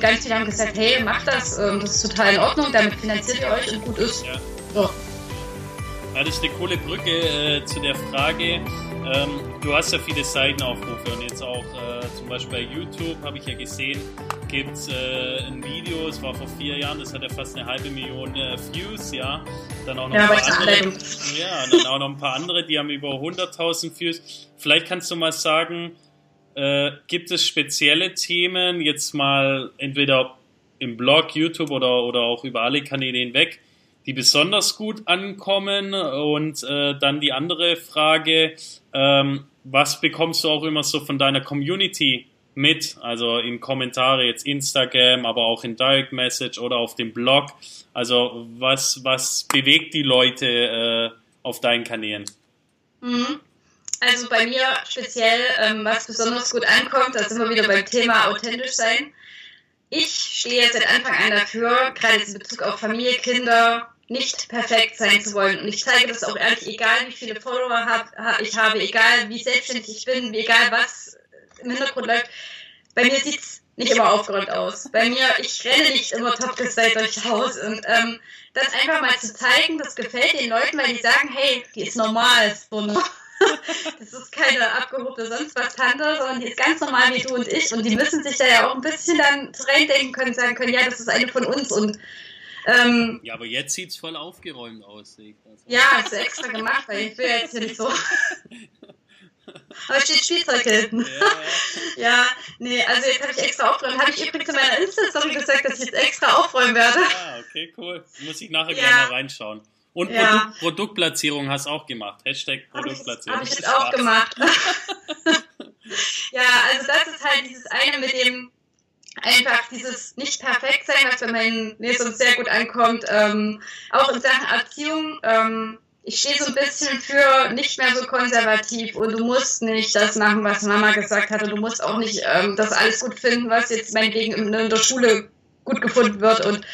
Und ganz viele haben gesagt, hey, macht das, ähm, das ist total in Ordnung, damit finanziert ihr euch und gut ist. Ja. So. Ja, das ist eine coole Brücke äh, zu der Frage. Ähm, du hast ja viele Seitenaufrufe und jetzt auch äh, zum Beispiel bei YouTube habe ich ja gesehen, gibt es äh, ein Video, es war vor vier Jahren, das hat ja fast eine halbe Million äh, Views, ja. Dann auch noch ja, ein paar andere, ja, dann auch noch ein paar andere, die haben über 100.000 Views. Vielleicht kannst du mal sagen, äh, gibt es spezielle Themen, jetzt mal entweder im Blog, YouTube oder, oder auch über alle Kanäle hinweg, die besonders gut ankommen? Und äh, dann die andere Frage, ähm, was bekommst du auch immer so von deiner Community mit? Also in Kommentare, jetzt Instagram, aber auch in Direct Message oder auf dem Blog. Also was, was bewegt die Leute äh, auf deinen Kanälen? Mhm. Also bei mir speziell, ähm, was besonders gut ankommt, da sind wir wieder beim Thema authentisch sein. Ich stehe seit Anfang an dafür, gerade in Bezug auf Familie, Kinder, nicht perfekt sein zu wollen. Und ich zeige das auch ehrlich, egal wie viele Follower hab, ich habe, egal wie selbstständig ich bin, egal was im Hintergrund läuft. Bei mir sieht es nicht immer aufgeräumt aus. Bei mir, ich renne nicht immer topgestylt durchs Haus. Und ähm, das einfach mal zu zeigen, das gefällt den Leuten, weil die sagen, hey, die ist normal. So, ne? das ist keine abgehobene sonst was Tante, sondern die ist ganz normal wie du und ich. Und die müssen sich da ja auch ein bisschen dann reindenken können, sagen können, ja, das ist eine von uns. Und ähm, ja, aber jetzt sieht es voll aufgeräumt aus. Also. Ja, hast du extra gemacht, weil ich will jetzt hier nicht so. aber steht Spielzeug hinten. Ja, ja. nee, also jetzt habe ich extra aufgeräumt. Habe ich übrigens in meiner Insta-Story gesagt, dass ich jetzt extra aufräumen werde. Ah, okay, cool. Muss ich nachher ja. gleich mal reinschauen. Und ja. Produkt, Produktplatzierung hast du auch gemacht. Hashtag Produktplatzierung. Habe ich, hab ich jetzt auch gemacht. ja, also das ist halt dieses eine mit dem einfach dieses nicht perfekt sein, was bei meinen Lesern sehr gut ankommt, ähm, auch in Sachen Erziehung. Ähm, ich stehe so ein bisschen für nicht mehr so konservativ und du musst nicht das machen, was Mama gesagt hat und du musst auch nicht ähm, das alles gut finden, was jetzt meinetwegen in, in der Schule gut gefunden wird und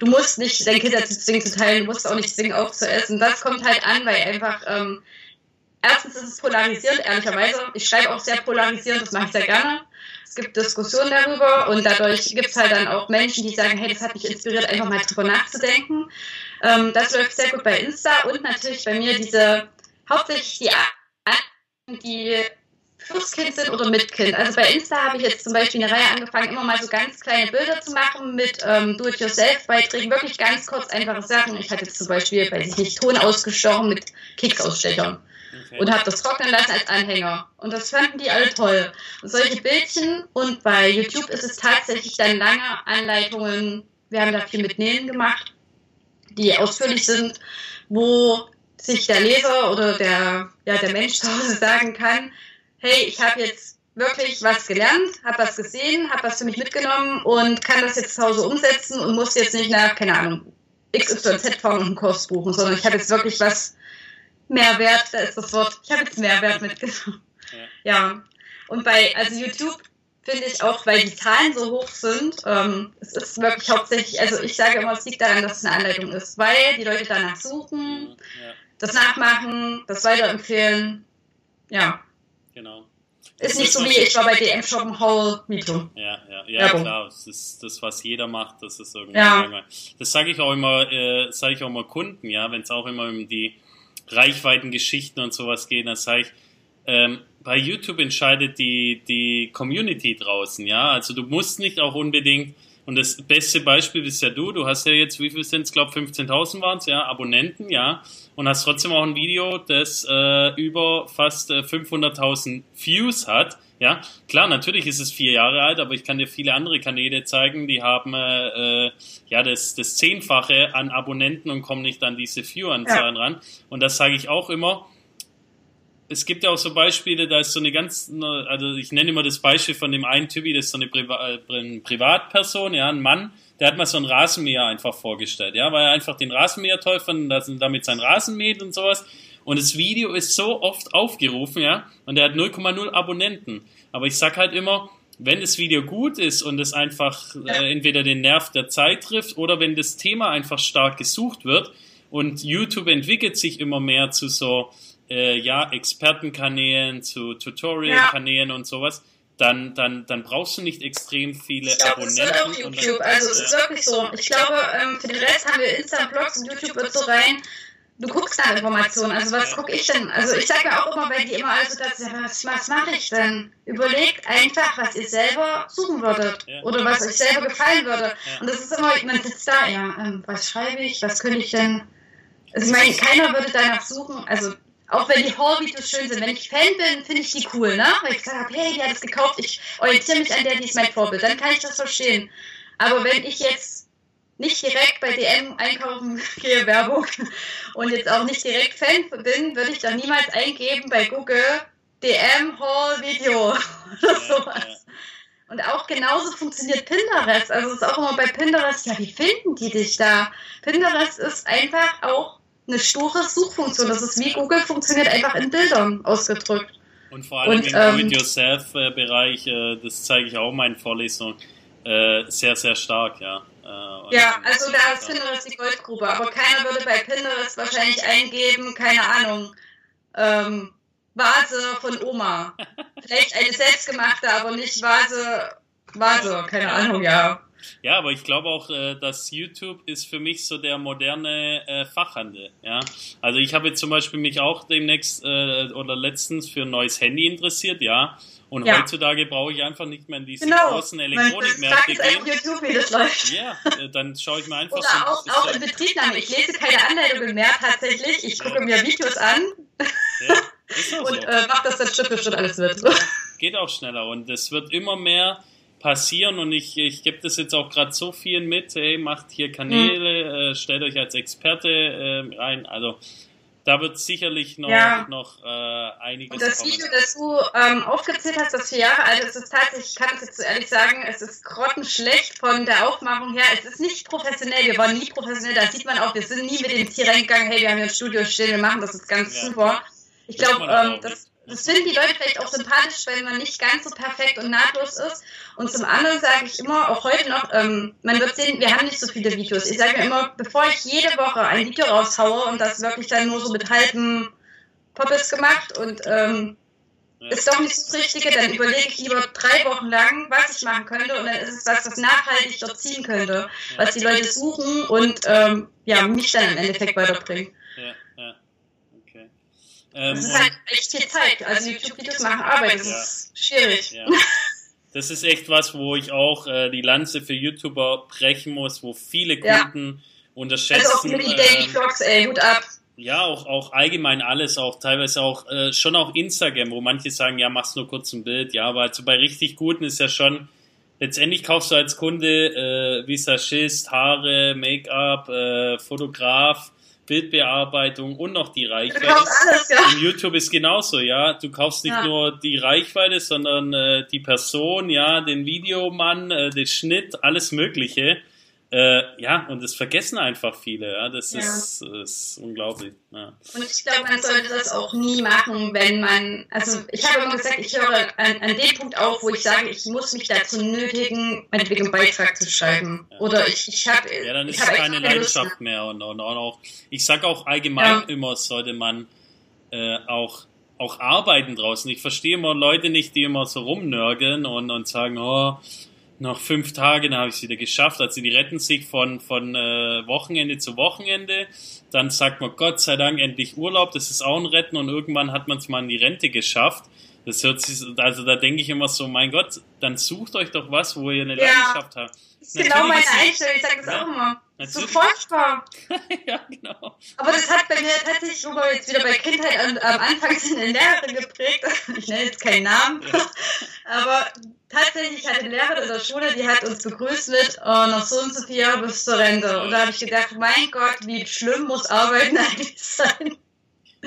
du musst nicht dein Kind dazu zwingen zu teilen, du musst auch nicht zwingen aufzuessen. Das kommt halt an, weil einfach ähm, erstens ist es polarisierend, ehrlicherweise. Ich schreibe auch sehr polarisierend, das mache ich sehr gerne es gibt Diskussionen darüber und dadurch gibt es halt dann auch Menschen, die sagen, hey, das hat mich inspiriert, einfach mal drüber nachzudenken. Ähm, das läuft sehr gut bei Insta und natürlich bei mir diese, hauptsächlich die, die fürs Kind sind oder mit Kind. Also bei Insta habe ich jetzt zum Beispiel eine Reihe angefangen, immer mal so ganz kleine Bilder zu machen mit ähm, Do-it-yourself-Beiträgen, wirklich ganz kurz einfache Sachen. Ich hatte jetzt zum Beispiel, weiß ich nicht, Ton ausgestochen mit Keksausstechern okay. und habe das trocknen lassen als Anhänger. Und das fanden die alle toll. Und solche Bildchen und bei YouTube ist es tatsächlich dann lange Anleitungen. Wir haben da viel mit Nähen gemacht, die ausführlich sind, wo sich der Leser oder der, ja, der Mensch zu Hause sagen kann, hey, ich habe jetzt wirklich was gelernt, habe was gesehen, habe was für mich mitgenommen und kann das jetzt zu Hause umsetzen und muss jetzt nicht nach, keine Ahnung, XYZ fahren und einen Kurs buchen, sondern ich habe jetzt wirklich was Mehrwert, da ist das Wort. Ich habe jetzt Mehrwert mitgenommen. Ja. Und bei, also YouTube finde ich auch, weil die Zahlen so hoch sind, ähm, es ist wirklich hauptsächlich, also ich sage immer, es liegt daran, dass es eine Anleitung ist, weil die Leute danach suchen, ja. das nachmachen, das weiterempfehlen. Ja. Genau. Ist nicht so wie ich war bei DM Shoppen Hall Mietung. Ja, ja, ja, Werbung. klar. Das ist das, was jeder macht. Das ist irgendwie. Ja. Das sage ich auch immer, äh, sage ich auch immer Kunden, ja, wenn es auch immer um die Reichweitengeschichten und sowas gehen, dann sage ich, ähm, bei YouTube entscheidet die, die Community draußen, ja. Also du musst nicht auch unbedingt, und das beste Beispiel bist ja du, du hast ja jetzt, wie viel sind es, glaube 15.000 waren es, ja, Abonnenten, ja, und hast trotzdem auch ein Video, das äh, über fast äh, 500.000 Views hat, ja, klar, natürlich ist es vier Jahre alt, aber ich kann dir viele andere Kanäle zeigen, die haben äh, äh, ja das, das Zehnfache an Abonnenten und kommen nicht an diese View-Anzahlen ja. ran. Und das sage ich auch immer. Es gibt ja auch so Beispiele, da ist so eine ganz, also ich nenne immer das Beispiel von dem einen Typi, das ist so eine Priva äh, Privatperson, ja, ein Mann, der hat mal so ein Rasenmäher einfach vorgestellt, ja, weil er einfach den Rasenmäher toll fand und damit sein Rasen mäht und sowas. Und das Video ist so oft aufgerufen, ja, und er hat 0,0 Abonnenten. Aber ich sag halt immer, wenn das Video gut ist und es einfach äh, entweder den Nerv der Zeit trifft oder wenn das Thema einfach stark gesucht wird und YouTube entwickelt sich immer mehr zu so, äh, ja, Expertenkanälen, zu Tutorial-Kanälen ja. und sowas, dann, dann, dann brauchst du nicht extrem viele ich glaub, Abonnenten. Das wird auch YouTube. Dann, also es ist wirklich so. Ich glaube, ähm, für den Rest haben wir Insta-Blogs und YouTube wird so rein. Du guckst nach Informationen. Also was ja. gucke ich denn? Also ich sage mir auch immer, weil die immer also das, was, was mache ich denn? Überlegt einfach, was ihr selber suchen würdet ja. oder was euch selber gefallen würde. Ja. Und das ist immer, man sitzt da, ja, ähm, was schreibe ich, was könnte ich denn? Also ich meine, keiner würde danach suchen. Also auch wenn die Haul-Videos schön sind. Wenn ich Fan bin, finde ich die cool, ne? Weil ich gesagt habe, hey, die hat es gekauft, ich orientiere mich an der, die ist mein Vorbild. Dann kann ich das verstehen. Aber wenn ich jetzt nicht direkt bei DM einkaufen gehe, Werbung, und jetzt auch nicht direkt Fan bin, würde ich doch niemals eingeben bei Google DM Haul Video oder sowas. Und auch genauso funktioniert Pinterest. Also es ist auch immer bei Pinterest, ja, wie finden die dich da? Pinterest ist einfach auch eine sture Suchfunktion. Das ist wie Google funktioniert einfach in Bildern ausgedrückt. Und vor allem und, im ähm, Do-it-yourself-Bereich, äh, das zeige ich auch in meinen Vorlesungen, äh, sehr, sehr stark, ja. Äh, ja, also da ist Pinterest die Goldgrube, aber keiner würde bei Pinterest wahrscheinlich eingeben, keine Ahnung, ähm, Vase von Oma. Vielleicht eine selbstgemachte, aber nicht Vase, Vase, keine Ahnung, ja. Ja, aber ich glaube auch, äh, dass YouTube ist für mich so der moderne äh, Fachhandel. Ja, also ich habe jetzt zum Beispiel mich auch demnächst äh, oder letztens für ein neues Handy interessiert, ja. Und ja. heutzutage brauche ich einfach nicht mehr in diese genau. großen Elektronikmärkte gehen. YouTube, wie das läuft. Ja, dann schaue ich mir einfach Oder so. auch, auch in Betriebnahme. Ich lese keine Anleitungen mehr tatsächlich. Ich gucke mir Videos an. Ja, und so. äh, mache das dann Schritt für Schritt alles wird. Geht auch schneller und es wird immer mehr passieren und ich, ich gebe das jetzt auch gerade so vielen mit, hey, macht hier Kanäle, mhm. äh, stellt euch als Experte äh, rein. Also da wird sicherlich noch, ja. noch äh, einiges Und das kommen. Video, das du ähm, aufgezählt hast, das vier Jahre alt ist, ist tatsächlich, ich kann es jetzt so ehrlich sagen, es ist grottenschlecht von der Aufmachung her. Es ist nicht professionell, wir waren nie professionell, da sieht man auch, wir sind nie mit dem Tier reingegangen, hey, wir haben hier ein Studio stehen, wir machen das ist ganz ja. super. Ich glaube, ähm, das das finden die Leute vielleicht auch sympathisch, wenn man nicht ganz so perfekt und nahtlos ist. Und zum anderen sage ich immer, auch heute noch, ähm, man wird sehen, wir haben nicht so viele Videos. Ich sage mir immer, bevor ich jede Woche ein Video raushaue und das wirklich dann nur so mit halben Poppes gemacht und ähm, ja. ist doch nicht das Richtige, dann überlege ich lieber drei Wochen lang, was ich machen könnte und dann ist es was, was nachhaltig dort ziehen könnte, was die Leute suchen und ähm, ja, mich dann im Endeffekt weiterbringen. Ja. Ähm, das ist halt echt viel Zeit. Also YouTube-Videos machen Arbeit, das ja. ist schwierig. Ja. Das ist echt was, wo ich auch äh, die Lanze für YouTuber brechen muss, wo viele Kunden ja. unterschätzen. Also auch mit die Daily Vlogs, ey, Hut ab. Ja, auch, auch allgemein alles, auch teilweise auch äh, schon auch Instagram, wo manche sagen, ja, machst nur kurz ein Bild, ja, aber also bei richtig guten ist ja schon, letztendlich kaufst du als Kunde äh, Visagist, Haare, Make-up, äh, Fotograf, Bildbearbeitung und noch die Reichweite. Alles, ja. Und YouTube ist genauso, ja. Du kaufst nicht ja. nur die Reichweite, sondern äh, die Person, ja, den Videomann, äh, den Schnitt, alles Mögliche. Äh, ja, und das vergessen einfach viele. Ja, das ja. Ist, ist unglaublich. Ja. Und ich glaube, man sollte das auch nie machen, wenn man, also ich habe immer gesagt, ich höre an, an dem Punkt auf, wo ich sage, ich muss mich dazu nötigen, meinetwegen einen Beitrag zu schreiben. Ja. Oder ich, ich habe. Ja, dann ist es keine Leidenschaft mehr. Und, und, und auch, ich sage auch allgemein immer, sollte man äh, auch auch arbeiten draußen. Ich verstehe immer Leute nicht, die immer so rumnörgeln und, und sagen, oh, noch fünf Tage, dann habe ich es wieder geschafft. Also die retten sich von, von äh, Wochenende zu Wochenende. Dann sagt man Gott sei Dank endlich Urlaub, das ist auch ein Retten und irgendwann hat man es mal in die Rente geschafft. Das hört sich, also da denke ich immer so, mein Gott, dann sucht euch doch was, wo ihr eine ja, Leidenschaft habt. Das ist genau meine Einstellung, ich sage das ja, auch immer. So furchtbar. ja, genau. Aber das hat bei mir tatsächlich, wo wir jetzt wieder bei Kindheit am, am Anfang sind, eine Lehrerin geprägt. Ich nenne jetzt keinen Namen. Ja. Aber tatsächlich hatte eine Lehrerin in der Schule, die hat uns begrüßt mit, oh, noch so und so vier Jahre bis zur Rente. Und da habe ich gedacht, mein Gott, wie schlimm muss Arbeiten eigentlich sein.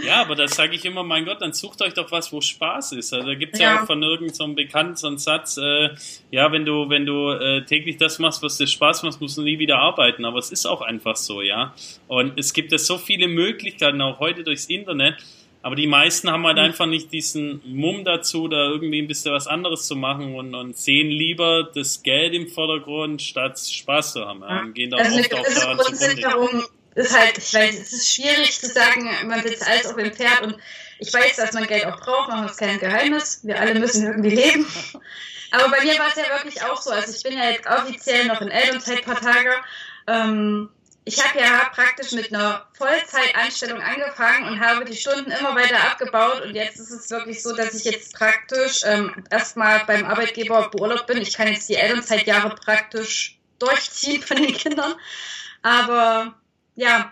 Ja, aber da sage ich immer, mein Gott, dann sucht euch doch was, wo Spaß ist. Also da gibt es ja. ja. auch von irgendeinem so Bekannten so einen Satz, äh, ja, wenn du, wenn du äh, täglich das machst, was dir Spaß macht, musst du nie wieder arbeiten. Aber es ist auch einfach so, ja. Und es gibt ja so viele Möglichkeiten, auch heute durchs Internet. Aber die meisten haben halt mhm. einfach nicht diesen Mumm dazu, da irgendwie ein bisschen was anderes zu machen und, und sehen lieber das Geld im Vordergrund, statt Spaß zu haben. Ja. Gehen da also oft auch daran zugrunde ist halt, ich weiß, es ist schwierig zu sagen, man sitzt alles auf dem Pferd und Ich weiß, dass man Geld auch braucht, machen uns kein Geheimnis. Wir alle müssen irgendwie leben. Aber bei mir war es ja wirklich auch so. Also ich bin ja jetzt offiziell noch in Elternzeit ein paar Tage. Ähm, ich habe ja praktisch mit einer Vollzeitanstellung angefangen und habe die Stunden immer weiter abgebaut und jetzt ist es wirklich so, dass ich jetzt praktisch ähm, erstmal beim Arbeitgeber beurlaubt bin. Ich kann jetzt die Elternzeitjahre praktisch durchziehen von den Kindern. Aber ja,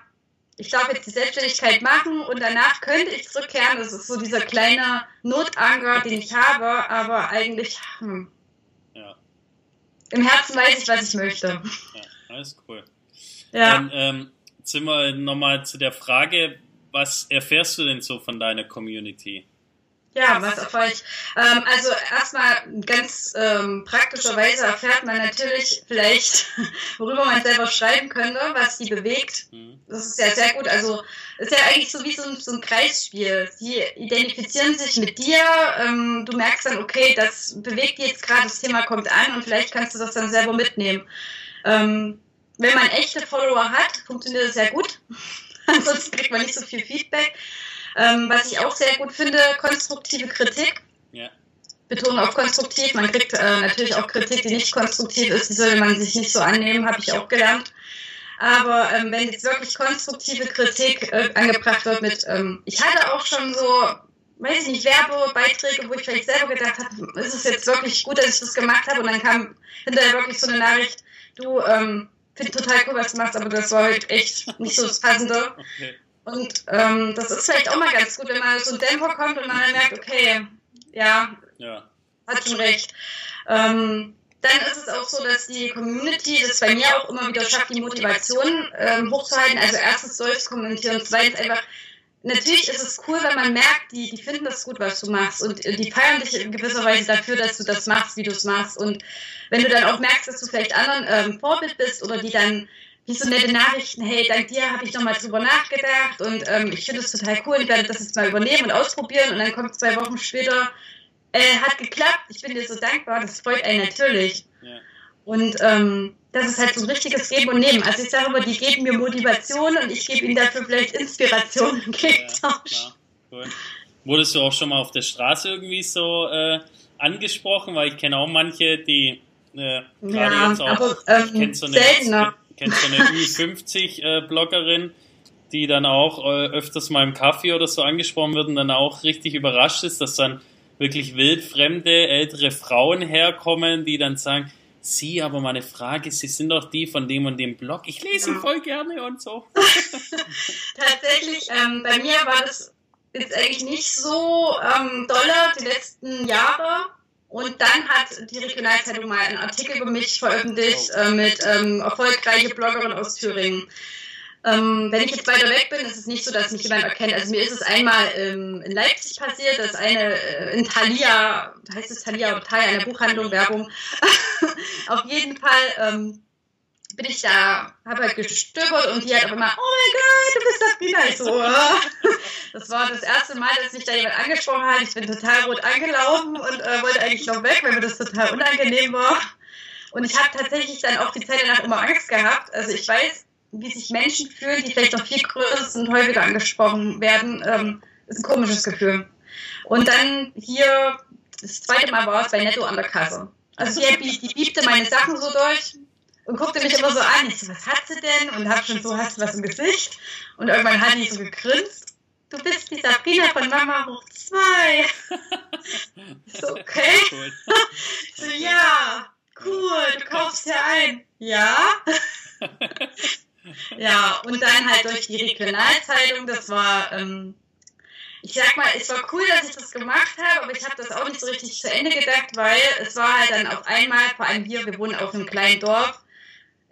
ich darf jetzt die Selbstständigkeit machen und danach könnte ich zurückkehren. Das ist so dieser kleine Notanker, den ich habe, aber eigentlich hm, ja. im Herzen weiß ich, was ich möchte. Ja, alles cool. Ja. Dann ähm, sind wir nochmal zu der Frage, was erfährst du denn so von deiner Community? Ja, was erfahre ich? Ähm, also erstmal ganz ähm, praktischerweise erfährt man natürlich vielleicht, worüber man selber schreiben könnte, was die bewegt. Mhm. Das ist ja sehr gut. Also ist ja eigentlich so wie so ein, so ein Kreisspiel. Die identifizieren sich mit dir. Ähm, du merkst dann, okay, das bewegt jetzt gerade, das Thema kommt an und vielleicht kannst du das dann selber mitnehmen. Ähm, wenn man echte Follower hat, funktioniert das sehr gut. Ansonsten kriegt man nicht so viel Feedback. Ähm, was ich auch sehr gut finde, konstruktive Kritik. Ja. Betonung auf konstruktiv. Man kriegt äh, natürlich auch Kritik, die nicht konstruktiv ist, die sollte man sich nicht so annehmen, habe ich auch gelernt. Aber ähm, wenn jetzt wirklich konstruktive Kritik äh, angebracht wird mit, ähm, ich hatte auch schon so, weiß ich nicht, Werbebeiträge, wo ich vielleicht selber gedacht habe, ist es jetzt wirklich gut, dass ich das gemacht habe? Und dann kam hinterher wirklich so eine Nachricht, du, ähm, finde total cool, was du machst, aber das war halt echt nicht so das Passende. Okay. Und ähm, das ist vielleicht auch mal ganz gut, wenn man so ein Dämpfer kommt und man dann merkt, okay, ja, ja. hat schon recht. Ähm, dann ist es auch so, dass die Community das bei mir auch immer wieder schafft, die Motivation ähm, hochzuhalten. Also erstens durchs Kommentieren, zweitens einfach, natürlich ist es cool, wenn man merkt, die, die finden das gut, was du machst und die feiern dich in gewisser Weise dafür, dass du das machst, wie du es machst. Und wenn du dann auch merkst, dass du vielleicht anderen ähm, Vorbild bist oder die dann wie so nette Nachrichten, hey, dank dir habe ich nochmal drüber nachgedacht und ähm, ich finde es total cool, ich werde das jetzt mal übernehmen und ausprobieren und dann kommt zwei Wochen später, äh, hat geklappt, ich bin dir so dankbar, das freut einen natürlich. Ja. Und ähm, das ist halt so ein richtiges Geben und Nehmen. Also ich sage immer, die geben mir Motivation und ich gebe ihnen dafür vielleicht Inspiration im Gegentausch. Ja, cool. Wurdest du auch schon mal auf der Straße irgendwie so äh, angesprochen? Weil ich kenne auch manche, die äh, gerade ja, jetzt auch, aber, ähm, kennst du eine, seltener kennst du eine Ü50-Bloggerin, die dann auch äh, öfters mal im Kaffee oder so angesprochen wird und dann auch richtig überrascht ist, dass dann wirklich wildfremde ältere Frauen herkommen, die dann sagen, Sie, aber meine Frage, Sie sind doch die von dem und dem Blog. Ich lese ja. voll gerne und so. Tatsächlich, ähm, bei mir war das jetzt eigentlich nicht so ähm, dolle die letzten Jahre. Und dann hat die Regionalzeitung mal einen Artikel über mich veröffentlicht äh, mit ähm, erfolgreiche Bloggerin aus Thüringen. Ähm, wenn ich jetzt weiter weg bin, ist es nicht so, dass mich jemand erkennt. Also mir ist es einmal ähm, in Leipzig passiert, dass eine äh, in Thalia, heißt es Thalia oder Thalia, eine Buchhandlung, Werbung, auf jeden Fall ähm, bin ich da, habe halt gestöbert und die hat aber immer, oh mein Gott, du bist Sabrina. Ich so. das war das erste Mal, dass mich da jemand angesprochen hat. Ich bin total rot angelaufen und äh, wollte eigentlich noch weg, weil mir das total unangenehm war. Und ich habe tatsächlich dann auch die Zeit danach immer Angst gehabt. Also ich weiß, wie sich Menschen fühlen, die vielleicht noch viel größer sind, häufiger angesprochen werden. Ähm, ist ein komisches Gefühl. Und dann hier, das zweite Mal war es bei Netto an der Kasse. Also die, die biebte meine Sachen so durch und guckte mich immer so an. Ich so, was hat sie denn? Und hab schon so, hast du was im Gesicht? Und irgendwann hat die so gegrinst. Du bist die Sabrina von Mama hoch zwei. so, okay. Cool. so, ja, cool, du kaufst ja ein. Ja. ja, und dann halt durch die Regionalzeitung, das war, ähm, ich sag mal, es war cool, dass ich das gemacht habe, aber ich habe das auch nicht so richtig zu Ende gedacht, weil es war halt dann auf einmal, vor allem wir, wir wohnen auf einem kleinen Dorf,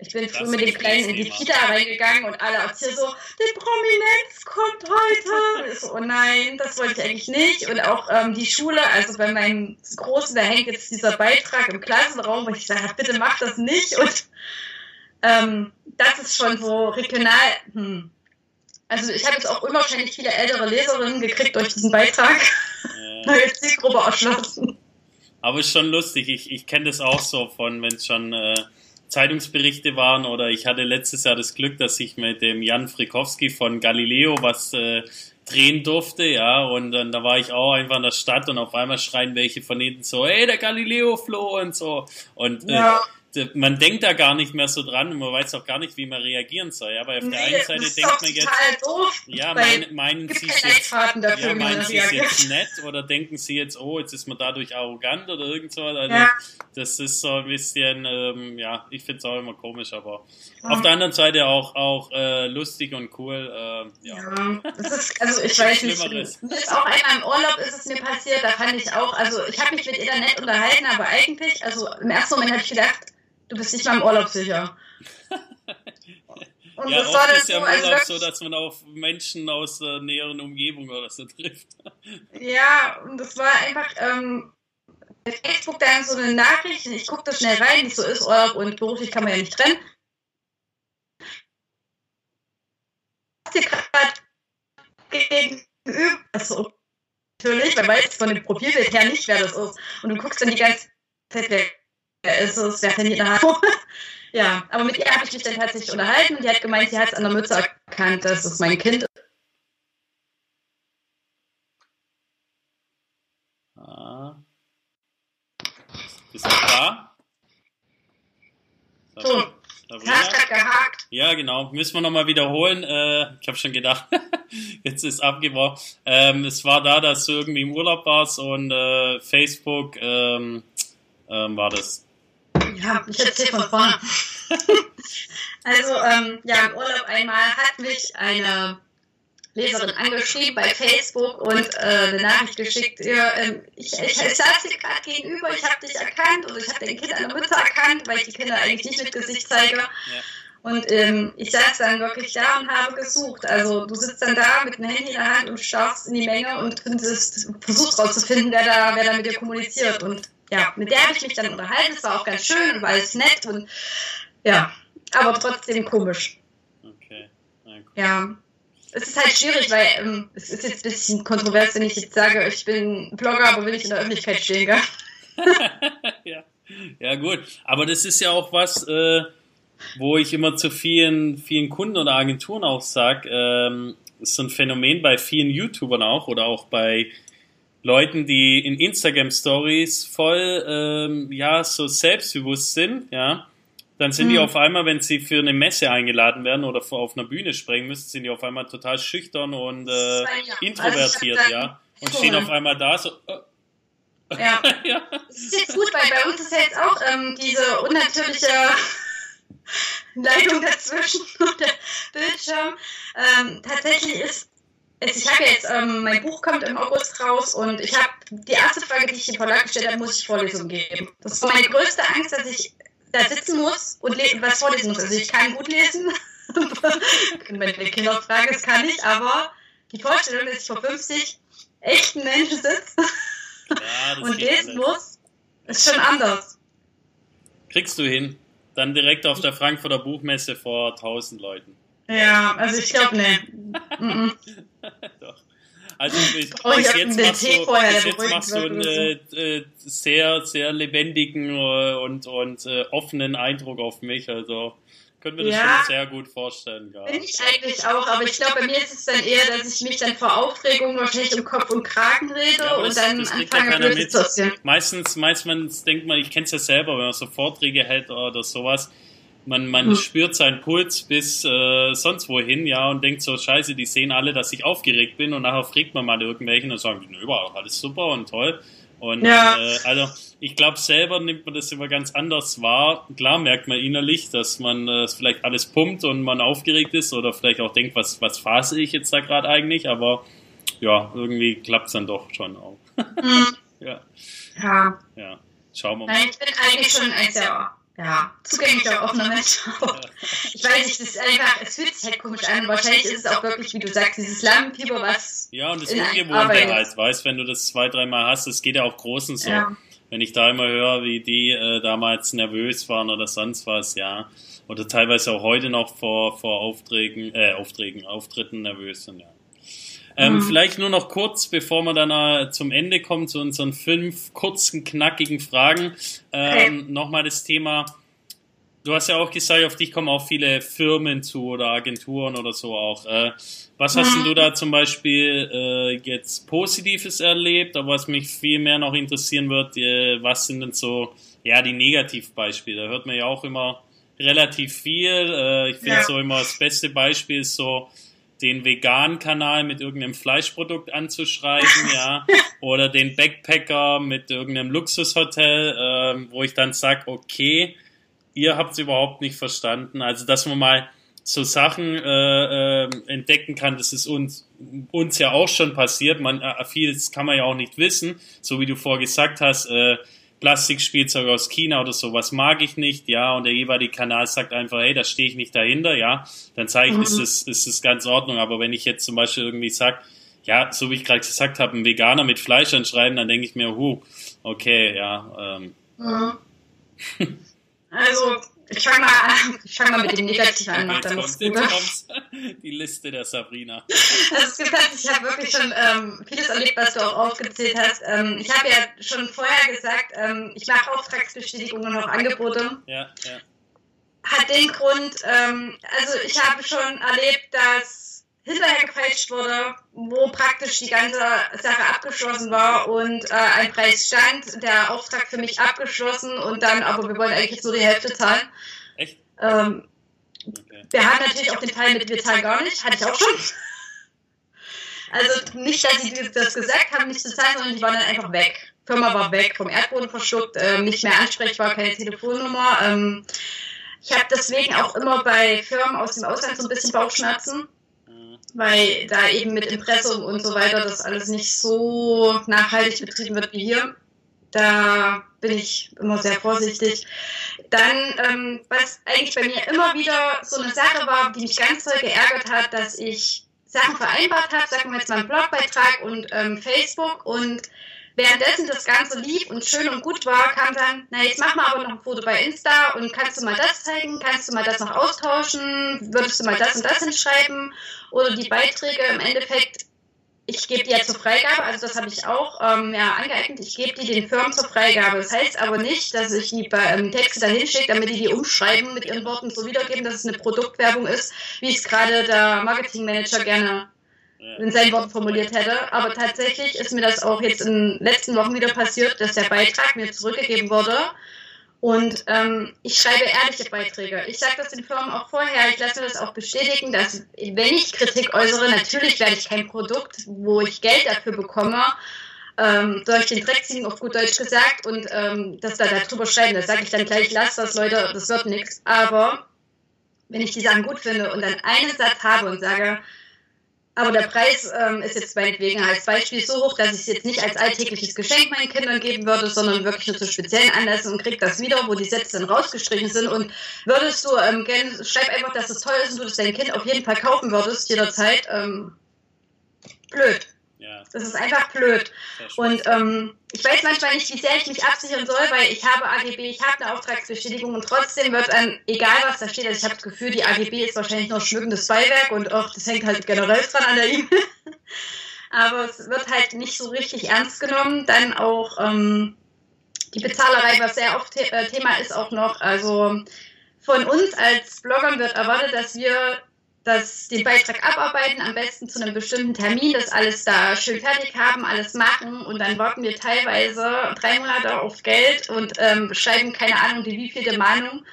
ich bin früh mit dem Kleinen in die Kita reingegangen und alle erzählen so, die Prominenz kommt heute. Ich so, oh nein, das wollte ich eigentlich nicht. Und auch ähm, die Schule, also bei meinem Großen, da hängt jetzt dieser Beitrag im Klassenraum, wo ich sage, bitte mach das nicht. Und ähm, das ist schon so regional. Hm. Also ich habe jetzt auch unwahrscheinlich viele ältere Leserinnen gekriegt durch diesen Beitrag. Ja. Neue Zielgruppe erschlossen. Aber ist schon lustig. Ich, ich kenne das auch so von, wenn es schon... Äh Zeitungsberichte waren oder ich hatte letztes Jahr das Glück, dass ich mit dem Jan Frikowski von Galileo was äh, drehen durfte, ja, und dann da war ich auch einfach in der Stadt und auf einmal schreien welche von hinten so, hey, der Galileo floh und so. Und äh, man denkt da gar nicht mehr so dran und man weiß auch gar nicht, wie man reagieren soll. Aber auf nee, der einen Seite denkt man jetzt, doof, ja, mein, meinen Sie es jetzt, ja, meinen Sie es jetzt nett oder denken Sie jetzt, oh, jetzt ist man dadurch arrogant oder irgend so. Also ja. das ist so ein bisschen, ähm, ja, ich finde es auch immer komisch, aber ja. auf der anderen Seite auch, auch äh, lustig und cool. Äh, ja. ist, also ich weiß nicht, mir ist auch einmal im Urlaub ist es mir passiert, da fand ich auch, also ich habe mich mit ihr nett unterhalten, aber eigentlich, also im ersten Moment habe ich gedacht, du bist nicht mal im Urlaub sicher. Und ja, das war ist ja im Urlaub so, dass man auf Menschen aus der näheren Umgebung oder so trifft. Ja, und das war einfach, ähm, Facebook dann so eine Nachricht, ich gucke da schnell rein, wie es so ist, Urlaub und beruflich kann man ja nicht trennen. Was dir gerade gegenüber, also natürlich, weil weiß von dem Profilbild her nicht, wer das ist. Und du guckst dann die ganze Zeit weg ist es, wer trainiert nach Ja, aber mit ihr habe ich mich dann tatsächlich unterhalten und die hat gemeint, sie hat es an der Mütze erkannt, dass es mein Kind ist. Ah. Bist du da? So, hast gehakt. Ja, genau. Müssen wir nochmal wiederholen. Äh, ich habe schon gedacht, jetzt ist abgebrochen. Ähm, es war da, dass du irgendwie im Urlaub warst und äh, Facebook ähm, ähm, war das ja, ich erzähle von vorne. also, ähm, ja, im Urlaub einmal hat mich eine Leserin angeschrieben bei Facebook und äh, eine Nachricht geschickt. Ja, ähm, ich, ich, ich saß dir gerade gegenüber, ich habe dich erkannt und ich habe dein Kind an der Mütze erkannt, weil ich die Kinder eigentlich nicht mit Gesicht zeige. Ja. Und ähm, ich saß dann wirklich da und habe gesucht. Also du sitzt dann da mit einem Handy in der Hand und schaust in die Menge und findest, versuchst rauszufinden, wer da, wer da mit dir kommuniziert. Und ja, mit der habe ich mich dann unterhalten. Es war auch ganz schön und war alles nett und ja, aber trotzdem komisch. Okay. Ja, es ist halt schwierig, weil ähm, es ist jetzt ein bisschen kontrovers, wenn ich jetzt sage, ich bin Blogger, aber will ich in der Öffentlichkeit stehen, gell? ja. ja, gut. Aber das ist ja auch was, äh, wo ich immer zu vielen, vielen Kunden oder Agenturen auch sage, ähm, ist so ein Phänomen bei vielen YouTubern auch oder auch bei Leuten, die in Instagram Stories voll, ähm, ja, so selbstbewusst sind, ja, dann sind mhm. die auf einmal, wenn sie für eine Messe eingeladen werden oder auf einer Bühne springen müssen, sind die auf einmal total schüchtern und äh, introvertiert, also ja, und cool. stehen auf einmal da so. Äh, ja. ja. Das ist jetzt gut, weil bei uns ist ja jetzt auch ähm, diese unnatürliche Leitung dazwischen und der Bildschirm. Ähm, tatsächlich ist ich habe jetzt, ähm, mein Buch kommt im August raus und ich habe die erste Frage, die ich dem Verlag gestellt habe, muss ich Vorlesungen geben. Das war meine größte Angst, dass ich da sitzen muss und was vorlesen muss. Also ich kann gut lesen. Wenn die Kinder fragen, das kann ich, aber die Vorstellung, dass ich vor 50 echten Menschen sitze ja, und lesen muss, ist schon anders. Kriegst du hin. Dann direkt auf der Frankfurter Buchmesse vor 1000 Leuten. Ja, also ich glaube, ne. Also bis, oh, bis jetzt machst du, bis jetzt machst du einen äh, sehr, sehr lebendigen äh, und, und äh, offenen Eindruck auf mich. Also können wir das ja, schon sehr gut vorstellen. Ja. Bin ich eigentlich auch, aber ich glaube, bei mir ist es dann eher, dass ich mich dann vor Aufregung wahrscheinlich um Kopf und Kragen rede ja, und das, dann das anfange ja zu Meistens, meistens denkt man, ich kenne es ja selber, wenn man so Vorträge hält oder sowas, man, man hm. spürt seinen Puls bis äh, sonst wohin, ja, und denkt so, scheiße, die sehen alle, dass ich aufgeregt bin und nachher fragt man mal irgendwelchen und sagen, nö, war alles super und toll. Und ja. äh, also ich glaube, selber nimmt man das immer ganz anders wahr. Klar merkt man innerlich, dass man äh, vielleicht alles pumpt und man aufgeregt ist oder vielleicht auch denkt, was, was phase ich jetzt da gerade eigentlich, aber ja, irgendwie klappt es dann doch schon auch. Mhm. ja. ja. Ja. Schauen wir mal. Ich bin eigentlich schon ein sehr ja, zugänglicher, offener Mensch. ich weiß nicht, das ist einfach, es fühlt sich halt komisch an. Wahrscheinlich ist es auch wirklich, wie du sagst, dieses Lampenfieber, was. Ja, und das Ungewohnte halt, weißt, wenn du das zwei, dreimal hast, das geht ja auch Großen so. Ja. Wenn ich da immer höre, wie die äh, damals nervös waren oder sonst was, ja. Oder teilweise auch heute noch vor, vor Aufträgen, äh, Aufträgen, Auftritten nervös sind, ja. Ähm, mhm. Vielleicht nur noch kurz, bevor wir dann äh, zum Ende kommen, zu unseren fünf kurzen, knackigen Fragen. Ähm, okay. Nochmal das Thema du hast ja auch gesagt, auf dich kommen auch viele Firmen zu oder Agenturen oder so auch. Äh, was hast mhm. du da zum Beispiel äh, jetzt Positives erlebt? Aber was mich viel mehr noch interessieren wird, äh, was sind denn so, ja, die Negativbeispiele? Da hört man ja auch immer relativ viel. Äh, ich finde ja. so immer das beste Beispiel ist so, den veganen Kanal mit irgendeinem Fleischprodukt anzuschreiben, ja, oder den Backpacker mit irgendeinem Luxushotel, ähm, wo ich dann sage, okay, ihr habt es überhaupt nicht verstanden. Also, dass man mal so Sachen äh, äh, entdecken kann, das ist uns, uns ja auch schon passiert. Man, äh, vieles kann man ja auch nicht wissen, so wie du vorher gesagt hast, äh, Plastikspielzeug aus China oder sowas mag ich nicht, ja, und der jeweilige Kanal sagt einfach, hey, da stehe ich nicht dahinter, ja, dann zeige ich, mhm. ist das, ist das ganz in Ordnung. Aber wenn ich jetzt zum Beispiel irgendwie sage, ja, so wie ich gerade gesagt habe, ein Veganer mit Fleisch anschreiben, dann denke ich mir, huh, okay, ja. Ähm. Mhm. Also, ich fange mal an, ich fange mal mit dem Negativen an, macht dann noch Die Liste der Sabrina. Also es gibt halt, ich habe wirklich schon ähm, vieles erlebt, was du auch aufgezählt hast. Ähm, ich habe ja schon vorher gesagt, ähm, ich mache Auftragsbestätigungen und auch Angebote. Ja, ja. Hat den Grund, ähm, also ich habe schon erlebt, dass hinterher gefälscht wurde, wo praktisch die ganze Sache abgeschlossen war und äh, ein Preis stand, der Auftrag für mich abgeschlossen und dann, aber wir wollen eigentlich nur die Hälfte zahlen. Echt? Ähm, okay. Wir haben natürlich auch den Teil mit, wir zahlen gar nicht, hatte ich auch schon. Also nicht, dass sie das gesagt haben, nicht zu zahlen, sondern die waren dann einfach weg. Firma war weg, vom Erdboden verschluckt, äh, nicht mehr ansprechbar, keine Telefonnummer. Ähm, ich habe deswegen auch immer bei Firmen aus dem Ausland so ein bisschen Bauchschmerzen weil da eben mit Impressum und so weiter das alles nicht so nachhaltig betrieben wird wie hier. Da bin ich immer sehr vorsichtig. Dann, ähm, was eigentlich bei mir immer wieder so eine Sache war, die mich ganz toll geärgert hat, dass ich Sachen vereinbart habe, sagen wir jetzt mal einen Blogbeitrag und ähm, Facebook und Währenddessen das Ganze lief und schön und gut war, kam dann, na jetzt mach mal aber noch ein Foto bei Insta und kannst du mal das zeigen, kannst du mal das noch austauschen, würdest du mal das und das hinschreiben oder die Beiträge im Endeffekt, ich gebe die ja zur Freigabe, also das habe ich auch ähm, ja, angeeignet, ich gebe die den Firmen zur Freigabe. Das heißt aber nicht, dass ich die ähm, Texte dahin schicke, damit die die umschreiben, mit ihren Worten so wiedergeben, dass es eine Produktwerbung ist, wie es gerade der Marketingmanager gerne in seinen Worten formuliert hätte. Aber tatsächlich ist mir das auch jetzt in den letzten Wochen wieder passiert, dass der Beitrag mir zurückgegeben wurde. Und ähm, ich schreibe ehrliche Beiträge. Ich sage das den Firmen auch vorher, ich lasse das auch bestätigen, dass wenn ich Kritik äußere, natürlich werde ich kein Produkt, wo ich Geld dafür bekomme, ähm, durch den Dreck ziehen, auf gut Deutsch gesagt, und ähm, das da darüber schreiben. Das sage ich dann gleich, lasst das, Leute, das wird nichts. Aber wenn ich die Sachen gut finde und dann einen Satz habe und sage, aber der Preis ähm, ist jetzt meinetwegen als Beispiel so hoch, dass ich es jetzt nicht als alltägliches Geschenk meinen Kindern geben würde, sondern wirklich nur zu speziellen Anlässen und krieg das wieder, wo die Sätze dann rausgestrichen sind. Und würdest du ähm, gerne, schreib einfach, dass es toll ist und du das dein Kind auf jeden Fall kaufen würdest, jederzeit. Ähm, blöd. Ja. Das ist einfach blöd. Und ähm, ich weiß manchmal nicht, wie sehr ich mich absichern soll, weil ich habe AGB, ich habe eine Auftragsbestätigung und trotzdem wird dann, egal was da steht, also ich habe das Gefühl, die AGB ist wahrscheinlich noch schmückendes Beiwerk und auch das hängt halt generell dran an der E-Mail. Aber es wird halt nicht so richtig ernst genommen. Dann auch ähm, die Bezahlerei, was sehr oft äh, Thema ist auch noch. Also von uns als Bloggern wird erwartet, dass wir das, den Beitrag abarbeiten, am besten zu einem bestimmten Termin, das alles da schön fertig haben, alles machen und dann warten wir teilweise drei Monate auf Geld und ähm, schreiben keine Ahnung, die wievielte Mahnung.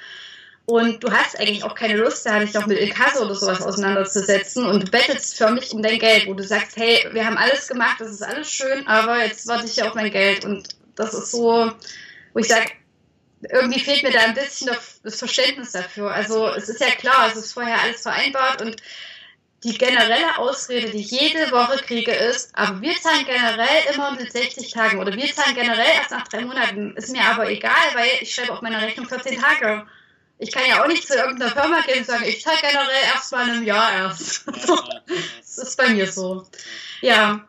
Und du hast eigentlich auch keine Lust, da dich noch mit Inkasso oder sowas auseinanderzusetzen und du bettelst förmlich um dein Geld, wo du sagst, hey, wir haben alles gemacht, das ist alles schön, aber jetzt warte ich ja auf mein Geld. Und das ist so, wo ich sage, irgendwie fehlt mir da ein bisschen das Verständnis dafür. Also es ist ja klar, es ist vorher alles vereinbart und die generelle Ausrede, die ich jede Woche kriege, ist, aber wir zahlen generell immer mit 60 Tagen oder wir zahlen generell erst nach drei Monaten. Ist mir aber egal, weil ich schreibe auf meiner Rechnung 14 Tage. Ich kann ja auch nicht zu irgendeiner Firma gehen und sagen, ich zahle generell erst mal in einem Jahr erst. das ist bei mir so. Ja,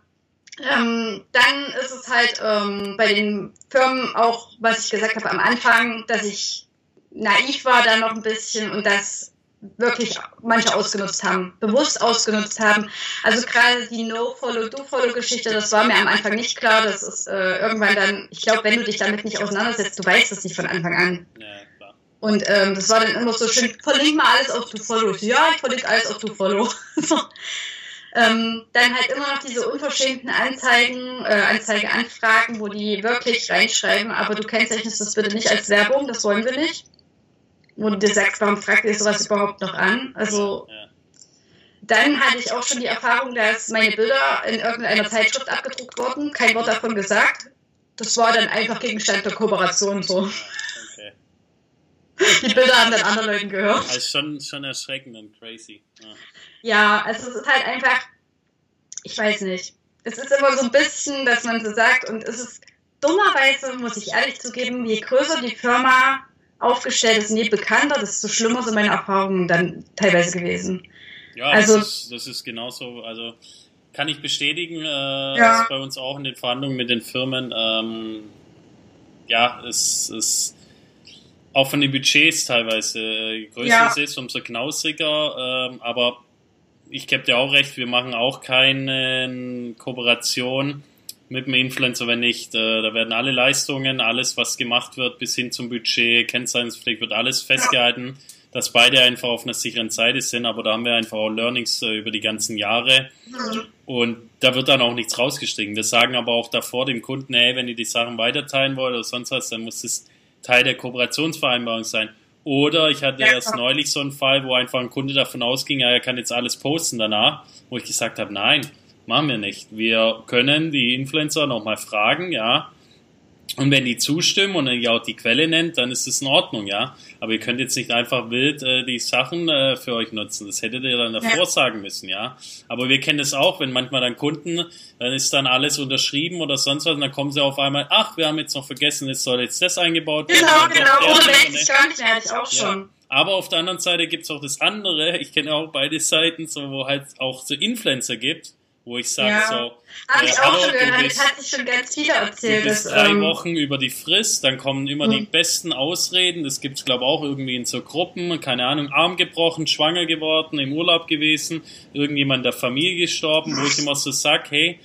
ähm, dann ist es halt ähm, bei den Firmen auch, was ich gesagt habe am Anfang, dass ich naiv war da noch ein bisschen und dass wirklich manche ausgenutzt haben, bewusst ausgenutzt haben. Also gerade die No-Follow-Do-Follow-Geschichte, das war mir am Anfang nicht klar. Das ist äh, irgendwann dann, ich glaube, wenn du dich damit nicht auseinandersetzt, du weißt es nicht von Anfang an. Ja. Und ähm, das war dann immer so schön, verlink mal alles auf DoFollow. Ja, ich verlinke alles auf DoFollow. ähm, dann halt immer noch diese unverschämten Anzeigen, äh, Anzeigeanfragen, wo die wirklich reinschreiben, aber du kennzeichnest das bitte nicht als Werbung, das wollen wir nicht. Wo du dir sagst, warum fragt ihr sowas überhaupt noch an? Also ja. dann hatte ich auch schon die Erfahrung, dass meine Bilder in irgendeiner Zeitschrift abgedruckt wurden, kein Wort davon gesagt. Das war dann einfach Gegenstand der Kooperation so. Die Bilder haben dann anderen Leuten gehört. Also schon, schon erschreckend und crazy. Ja. Ja, also es ist halt einfach, ich weiß nicht. Es ist immer so ein bisschen, dass man so sagt, und es ist dummerweise, muss ich ehrlich zugeben, je größer die Firma aufgestellt ist und je bekannter, desto schlimmer sind meine Erfahrungen dann teilweise gewesen. Ja, also, das, ist, das ist genauso. Also kann ich bestätigen, äh, ja. ist bei uns auch in den Verhandlungen mit den Firmen. Ähm, ja, es ist auch von den Budgets teilweise. Äh, je größer ja. es ist, umso knausiger. Ähm, aber ich gebe dir auch recht, wir machen auch keine Kooperation mit dem Influencer, wenn nicht. Äh, da werden alle Leistungen, alles, was gemacht wird, bis hin zum Budget, Kennzeichenspflicht, wird alles festgehalten, dass beide einfach auf einer sicheren Seite sind. Aber da haben wir einfach auch Learnings äh, über die ganzen Jahre. Und da wird dann auch nichts rausgestrichen. Wir sagen aber auch davor dem Kunden, hey, wenn ihr die Sachen weiterteilen wollt oder sonst was, dann muss es Teil der Kooperationsvereinbarung sein. Oder ich hatte ja, erst neulich so einen Fall, wo einfach ein Kunde davon ausging, ja, er kann jetzt alles posten danach, wo ich gesagt habe, nein, machen wir nicht. Wir können die Influencer nochmal fragen, ja, und wenn die zustimmen und ihr auch die Quelle nennt, dann ist es in Ordnung, ja. Aber ihr könnt jetzt nicht einfach wild äh, die Sachen äh, für euch nutzen. Das hättet ihr dann davor ja. sagen müssen, ja. Aber wir kennen es auch, wenn manchmal dann Kunden, dann ist dann alles unterschrieben oder sonst was und dann kommen sie auf einmal, ach, wir haben jetzt noch vergessen, jetzt soll jetzt das eingebaut werden. Genau, genau, ohne welches gar nicht, hatte ich auch schon. Ja. Aber auf der anderen Seite gibt's auch das andere, ich kenne auch beide Seiten, so wo halt auch so Influencer gibt, wo ich sage ja. so, habe ich auch schon gehört, das hat sich schon ganz viele erzählt. Du bist drei ähm, Wochen über die Frist, dann kommen immer die hm. besten Ausreden, das gibt's glaube auch irgendwie in so Gruppen, keine Ahnung, Arm gebrochen, schwanger geworden, im Urlaub gewesen, irgendjemand der Familie gestorben, wo ich immer so sag, hey,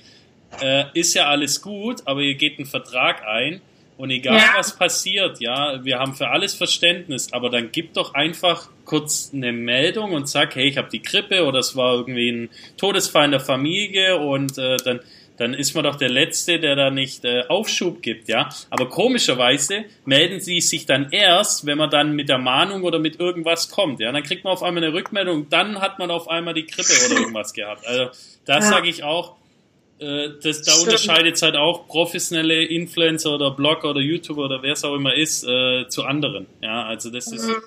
äh, ist ja alles gut, aber ihr geht einen Vertrag ein und egal ja. was passiert, ja, wir haben für alles Verständnis, aber dann gib doch einfach kurz eine Meldung und sag, hey, ich habe die Grippe oder es war irgendwie ein Todesfall in der Familie und äh, dann dann ist man doch der Letzte, der da nicht äh, Aufschub gibt, ja. Aber komischerweise melden sie sich dann erst, wenn man dann mit der Mahnung oder mit irgendwas kommt, ja. Dann kriegt man auf einmal eine Rückmeldung, dann hat man auf einmal die Grippe oder irgendwas gehabt. Also da ja. sage ich auch, äh, das, da unterscheidet es halt auch professionelle Influencer oder Blogger oder YouTuber oder wer es auch immer ist, äh, zu anderen. Ja, also das ist. Mhm.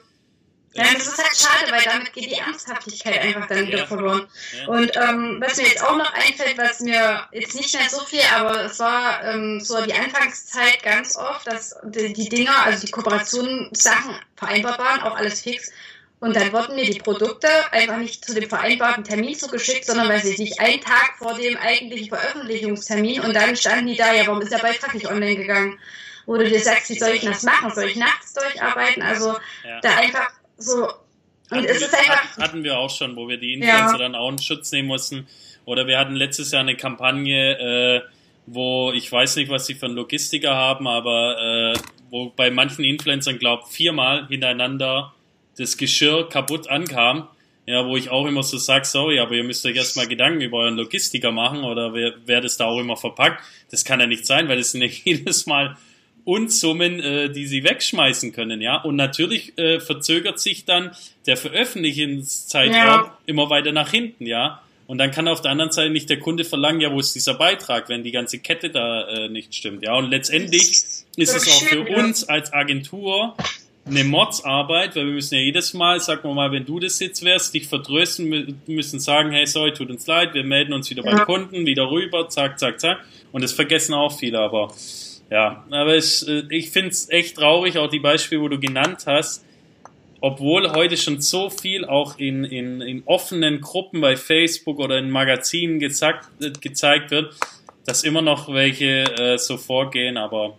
Ja, das ist halt schade, weil damit geht die Ernsthaftigkeit einfach dann wieder verloren. Ja. Und ähm, was mir jetzt auch noch einfällt, was mir jetzt nicht mehr so viel, aber es war ähm, so die Anfangszeit ganz oft, dass die, die Dinger, also die Kooperationen, Sachen vereinbart waren, auch alles fix. Und dann wurden mir die Produkte einfach nicht zu dem vereinbarten Termin zugeschickt, sondern weil sie sich einen Tag vor dem eigentlichen Veröffentlichungstermin und dann standen die da, ja, warum ist der Beitrag nicht online gegangen? Wo du dir sagst, wie soll ich das machen? Soll ich nachts durcharbeiten? Also ja. da einfach so. Und hatten es ist einfach. Hatten wir auch schon, wo wir die Influencer ja. dann auch in Schutz nehmen mussten. Oder wir hatten letztes Jahr eine Kampagne, äh, wo ich weiß nicht, was sie für einen Logistiker haben, aber äh, wo bei manchen Influencern, glaube viermal hintereinander das Geschirr kaputt ankam. Ja, wo ich auch immer so sage, sorry, aber ihr müsst euch erstmal Gedanken über euren Logistiker machen oder wer, wer das da auch immer verpackt. Das kann ja nicht sein, weil das sind ja jedes Mal Unsummen, äh, die sie wegschmeißen können, ja. Und natürlich äh, verzögert sich dann der Veröffentlichungszeitraum ja. immer weiter nach hinten, ja. Und dann kann auf der anderen Seite nicht der Kunde verlangen, ja, wo ist dieser Beitrag, wenn die ganze Kette da äh, nicht stimmt, ja. Und letztendlich ist es auch für uns als Agentur eine Mordsarbeit, weil wir müssen ja jedes Mal, sag mal, wenn du das jetzt wärst, dich vertrösten, müssen sagen, hey, sorry, tut uns leid, wir melden uns wieder ja. beim Kunden, wieder rüber, zack, zack, zack. Und das vergessen auch viele, aber ja, aber ich, äh, ich finde es echt traurig, auch die Beispiele, wo du genannt hast, obwohl heute schon so viel auch in, in, in offenen Gruppen bei Facebook oder in Magazinen gezeigt, gezeigt wird, dass immer noch welche äh, so vorgehen, aber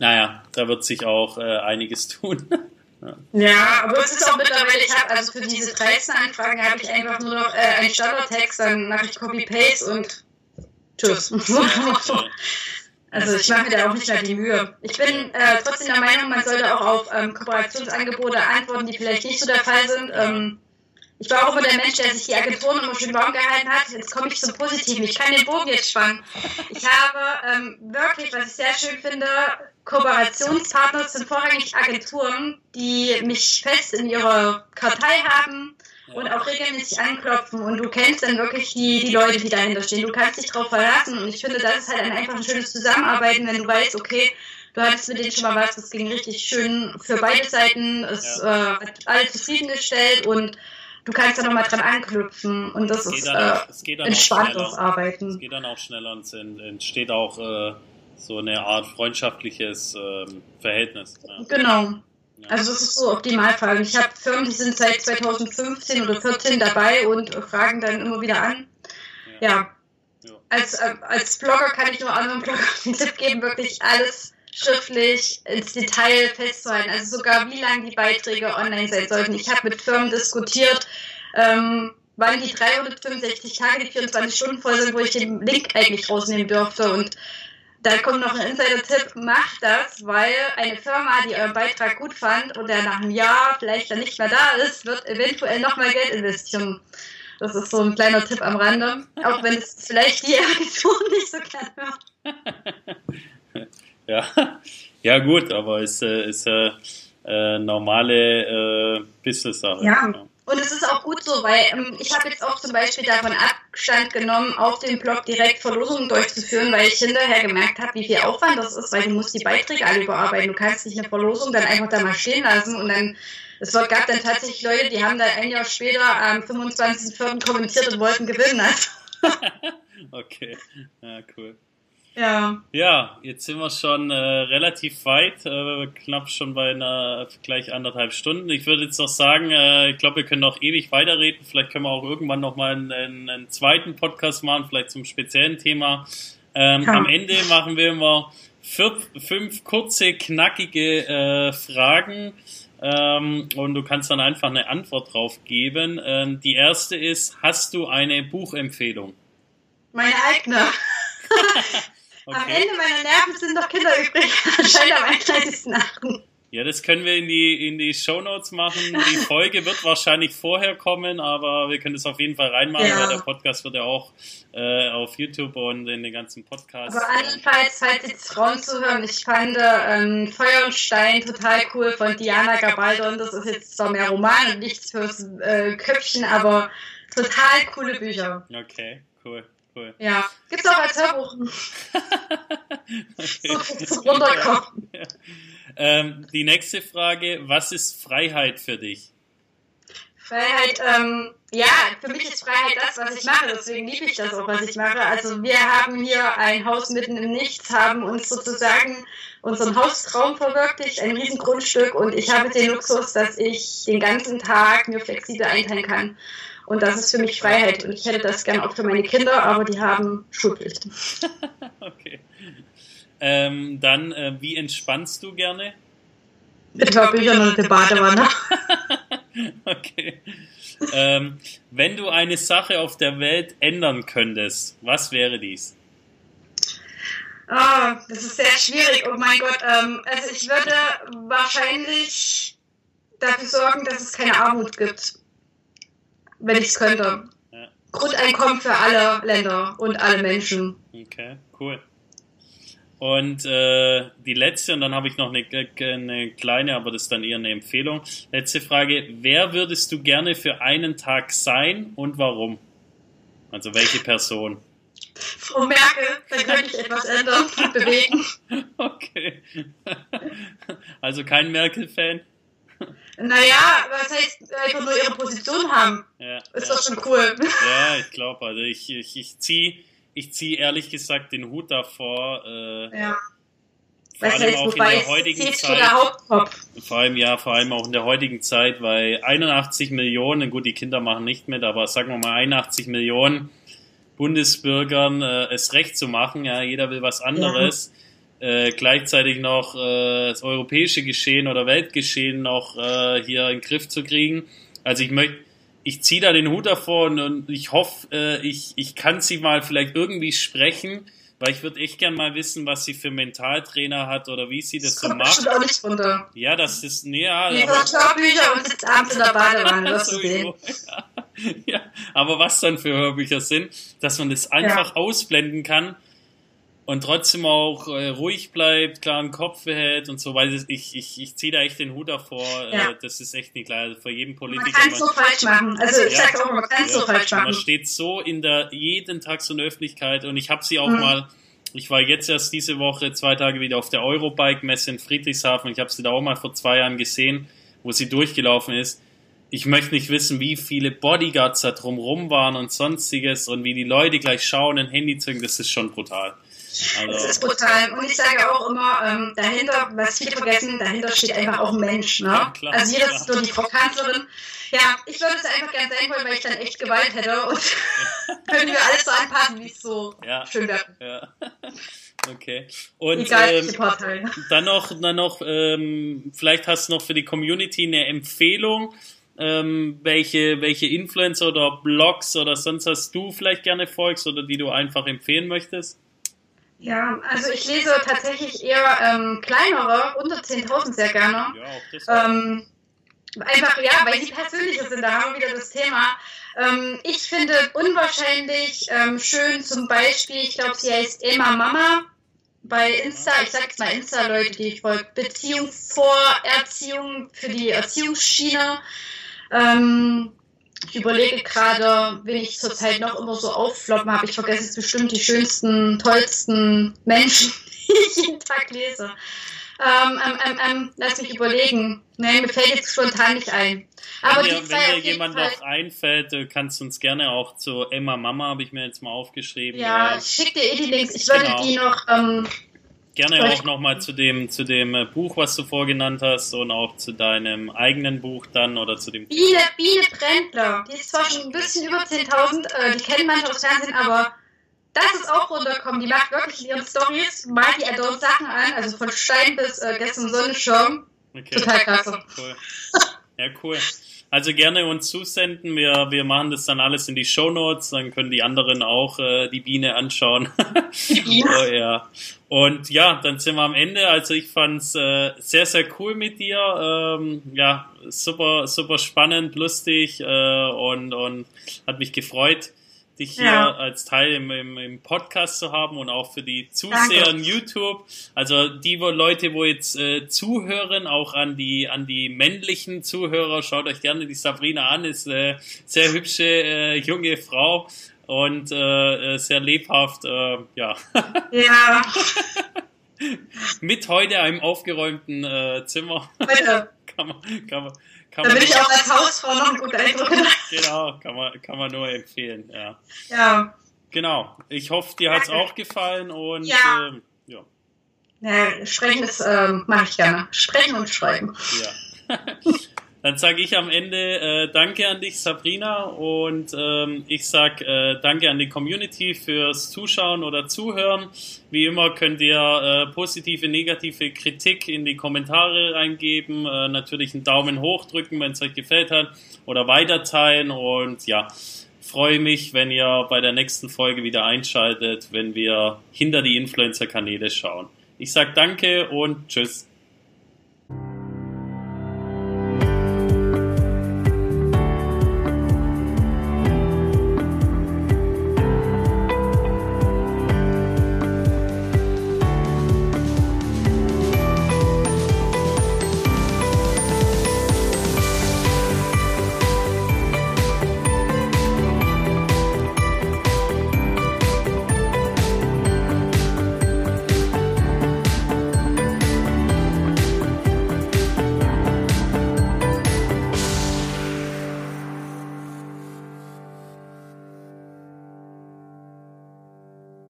naja, da wird sich auch äh, einiges tun. ja. ja. aber es ist auch mittlerweile, ich habe also für diese 13 Anfragen habe ich einfach nur noch äh, einen Standardtext, dann mache ich Copy-Paste und tschüss. Also ich mache mir da auch nicht mehr die Mühe. Ich bin äh, trotzdem der Meinung, man sollte auch auf ähm, Kooperationsangebote antworten, die vielleicht nicht so der Fall sind. Ähm, ich war auch immer der Mensch, der sich die Agenturen immer schön warm gehalten hat. Jetzt komme ich zum Positiven. Ich kann den Bogen jetzt spannen. Ich habe ähm, wirklich, was ich sehr schön finde, Kooperationspartner sind vorrangig Agenturen, die mich fest in ihrer Kartei haben und auch regelmäßig anklopfen und du kennst dann wirklich die, die Leute, die dahinter stehen. Du kannst dich darauf verlassen und ich finde, das ist halt einfach ein schönes Zusammenarbeiten, wenn du weißt, okay, du hattest mit denen schon mal was, das ging richtig schön für beide Seiten, es ja. äh, hat alle zufriedengestellt und du kannst da nochmal dran anknüpfen und das ist äh, entspanntes Arbeiten. Es geht dann auch schneller und entsteht auch äh, so eine Art freundschaftliches ähm, Verhältnis. Ja. Genau. Also das ist so Optimalfall. Ich habe Firmen, die sind seit 2015 oder 2014 dabei und fragen dann immer wieder an. Ja. ja. Als, äh, als Blogger kann ich nur anderen Bloggern einen Tipp geben, wirklich alles schriftlich ins Detail festzuhalten. Also sogar wie lange die Beiträge online sein sollten. Ich habe mit Firmen diskutiert, ähm, wann die 365 Tage, die 24 Stunden voll sind, wo ich den Link eigentlich rausnehmen dürfte. Und da kommt noch ein Insider-Tipp, macht das, weil eine Firma, die euren Beitrag gut fand und der nach einem Jahr vielleicht dann nicht mehr da ist, wird eventuell nochmal Geld investieren. Das ist so ein kleiner Tipp am Rande, auch wenn es vielleicht die Agentur nicht so gerne hört. Ja, ja gut, aber es äh, ist äh, äh, normale äh, Business-Sache. Ja. Und es ist auch gut so, weil ähm, ich habe jetzt auch zum Beispiel davon Abstand genommen, auf dem Blog direkt Verlosungen durchzuführen, weil ich hinterher gemerkt habe, wie viel Aufwand das ist, weil du musst die Beiträge alle überarbeiten. Du kannst nicht eine Verlosung dann einfach da mal stehen lassen und dann es gab dann tatsächlich Leute, die haben dann ein Jahr später am 25.04. kommentiert und wollten gewinnen. Also. okay, ja, cool. Ja. Ja, jetzt sind wir schon äh, relativ weit, äh, knapp schon bei einer gleich anderthalb Stunden. Ich würde jetzt noch sagen, äh, ich glaube, wir können noch ewig weiterreden. Vielleicht können wir auch irgendwann noch mal einen, einen zweiten Podcast machen, vielleicht zum speziellen Thema. Ähm, ja. Am Ende machen wir immer fünf, fünf kurze, knackige äh, Fragen. Ähm, und du kannst dann einfach eine Antwort drauf geben. Ähm, die erste ist, hast du eine Buchempfehlung? Meine eigene. Okay. Am Ende meiner Nerven sind noch Kinder übrig. Anscheinend am 31.8. Ja, das können wir in die, in die Shownotes machen. Die Folge wird wahrscheinlich vorher kommen, aber wir können es auf jeden Fall reinmachen, ja. weil der Podcast wird ja auch äh, auf YouTube und in den ganzen Podcasts. Aber andernfalls, falls jetzt Frauen zuhören, ich fand ähm, Feuer und Stein total cool von Diana Gabaldon. Das ist jetzt zwar mehr Roman und nichts fürs äh, Köpfchen, aber total coole Bücher. Okay, cool. Cool. Ja, gibt's auch als Hörbuch. okay. So zum Runterkommen. Ja. Ähm, die nächste Frage, was ist Freiheit für dich? Freiheit, ähm, ja, für mich ist Freiheit das, was ich mache, deswegen liebe ich das auch, was ich mache. Also wir haben hier ein Haus mitten im Nichts, haben uns sozusagen unseren Haustraum verwirklicht, ein Riesengrundstück und ich habe den Luxus, dass ich den ganzen Tag mir flexibel einteilen kann. Und das ist für mich Freiheit. Und ich hätte das gerne auch für meine Kinder, aber die haben Schulpflicht. okay. Ähm, dann, äh, wie entspannst du gerne? Mit Hörbüchern und der Badewanne. okay. Ähm, wenn du eine Sache auf der Welt ändern könntest, was wäre dies? Oh, das ist sehr schwierig. Oh mein Gott. Ähm, also ich würde wahrscheinlich dafür sorgen, dass es keine Armut gibt wenn ich es könnte. Ja. Grundeinkommen für alle Länder und alle Menschen. Okay, cool. Und äh, die letzte, und dann habe ich noch eine, eine kleine, aber das ist dann eher eine Empfehlung. Letzte Frage, wer würdest du gerne für einen Tag sein und warum? Also welche Person? Frau Merkel, dann könnte ich etwas ändern und bewegen. Okay. Also kein Merkel-Fan? Naja, was heißt einfach nur ihre Position haben? Ja, ist ja. doch schon cool. Ja, ich glaube, also ich, ich, ich ziehe ich zieh ehrlich gesagt den Hut davor. Äh, ja. Vor was allem heißt, auch in der heutigen Zeit. Vor allem, ja, vor allem auch in der heutigen Zeit, weil 81 Millionen, gut, die Kinder machen nicht mit, aber sagen wir mal 81 Millionen Bundesbürgern äh, es recht zu machen, ja, jeder will was anderes. Ja äh, gleichzeitig noch äh, das europäische Geschehen oder Weltgeschehen noch äh, hier in den Griff zu kriegen. Also ich möchte, ich ziehe da den Hut davor und, und ich hoffe, äh, ich, ich kann sie mal vielleicht irgendwie sprechen, Weil ich würde echt gern mal wissen, was sie für Mentaltrainer hat oder wie sie das, das so macht. auch nicht runter. Ja, das ist, nee, ja, aber- Hörbücher und sitzt abends in der Badewanne, wirst du sehen. Sowieso. ja, aber was dann für Hörbücher sind, dass man das einfach ausblenden kann und trotzdem auch äh, ruhig bleibt, klaren Kopf behält und so, weil das- ich, ich, ich ziehe da echt den Hut davor. Ja. Äh, das ist echt nicht klar. Also Für jeden Man Politiker. kann es so falsch machen. Also ich Ja. sag's auch, man kann es so falsch Man machen. steht so in der jeden Tag so in der Öffentlichkeit und ich habe sie auch Mhm. mal. Ich war jetzt erst diese Woche zwei Tage wieder auf der Eurobike-Messe in Friedrichshafen. Ich habe sie da auch mal vor zwei Jahren gesehen, wo sie durchgelaufen ist. Ich möchte nicht wissen, wie viele Bodyguards da drumrum waren und sonstiges und wie die Leute gleich schauen, ein Handy zücken. Das ist schon brutal. Das Also, ist brutal. Und ich sage auch immer, ähm, dahinter, was viele vergessen, dahinter steht einfach auch ein Mensch. Ne? Ja, klar, also hier ist nur die Frau Kanzlerin. Ja, ich würde es einfach gerne sein wollen, weil ich dann echt Gewalt hätte und können wir alles so anpassen, wie es so Ja. schön wäre. ja. Okay. Und Egal ähm, Partei. Dann noch, dann noch ähm, vielleicht hast du noch für die Community eine Empfehlung, ähm, welche, welche Influencer oder Blogs oder sonst was du vielleicht gerne folgst oder die du einfach empfehlen möchtest? Ja, also ich lese tatsächlich eher ähm, kleinere, unter 10.000 sehr gerne. Ja, auch das. Ähm, einfach, ja, weil sie persönlicher sind, da haben wir wieder das Thema. Ähm, ich finde unwahrscheinlich ähm, schön zum Beispiel, ich glaube, sie heißt Emma Mama bei Insta, ich sag jetzt mal Insta, Leute, die ich folge, Beziehung vor Erziehung für die Erziehungsschiene. Ähm, ich überlege gerade, wen ich zurzeit noch immer so auffloppen habe. Ich vergesse jetzt bestimmt die schönsten, tollsten Menschen, die ich jeden Tag lese. Ähm, ähm, ähm, ähm, lass mich überlegen. Nein, mir fällt jetzt spontan nicht ein. Aber wenn die dir, zwei wenn dir jemand Fall. noch einfällt, äh, kannst du uns gerne auch zu Emma Mama, habe ich mir jetzt mal aufgeschrieben. Ja, ich schick dir eh die Links. Ich würde Genau. die noch, ähm, gerne auch nochmal zu dem, zu dem äh, Buch, was du vorgenannt hast und auch zu deinem eigenen Buch dann oder zu dem Biene, Biene Brändler. Die ist zwar schon ein bisschen über 10.000, äh, die kennen manche aus Fernsehen, aber das ist auch runtergekommen. Die macht wirklich in ihren Stories, malt die Adult Sachen an, also von Stein bis äh, gestern Sonnenschirm. Okay. Total klasse. Cool. Ja, cool. Also gerne uns zusenden. Wir, wir machen das dann alles in die Show Notes. Dann können die anderen auch äh, die Biene anschauen. oh, ja. Und ja, dann sind wir am Ende. Also ich fand's äh, sehr, sehr cool mit dir. Ähm, ja, super, super spannend, lustig äh, und, und hat mich gefreut, dich hier Ja. als Teil im, im, im Podcast zu haben und auch für die Zuseher Danke. in YouTube. Also die wo Leute, wo jetzt äh, zuhören, auch an die an die männlichen Zuhörer, schaut euch gerne die Sabrina an, ist äh, sehr hübsche äh, junge Frau und äh, äh, sehr lebhaft, äh, ja, Ja, mit heute einem aufgeräumten äh, Zimmer bitte. kann man kann man kann Da man will ich auch als Hausfrau noch einen guten Eindruck genau kann man kann man nur empfehlen, ja. Ja. Genau. Ich hoffe, dir hat's Danke. auch gefallen und Ja. ähm, ja. ja sprechen ist, ähm, mache ich gerne. Sprechen und schreiben. Ja. Dann sage ich am Ende äh, Danke an dich, Sabrina, und ähm, ich sag äh, Danke an die Community fürs Zuschauen oder Zuhören. Wie immer könnt ihr äh, positive, negative Kritik in die Kommentare eingeben, äh, natürlich einen Daumen hoch drücken, wenn es euch gefällt hat, oder weiterteilen und ja. Freue mich, wenn ihr bei der nächsten Folge wieder einschaltet, wenn wir hinter die Influencer-Kanäle schauen. Ich sag Danke und Tschüss.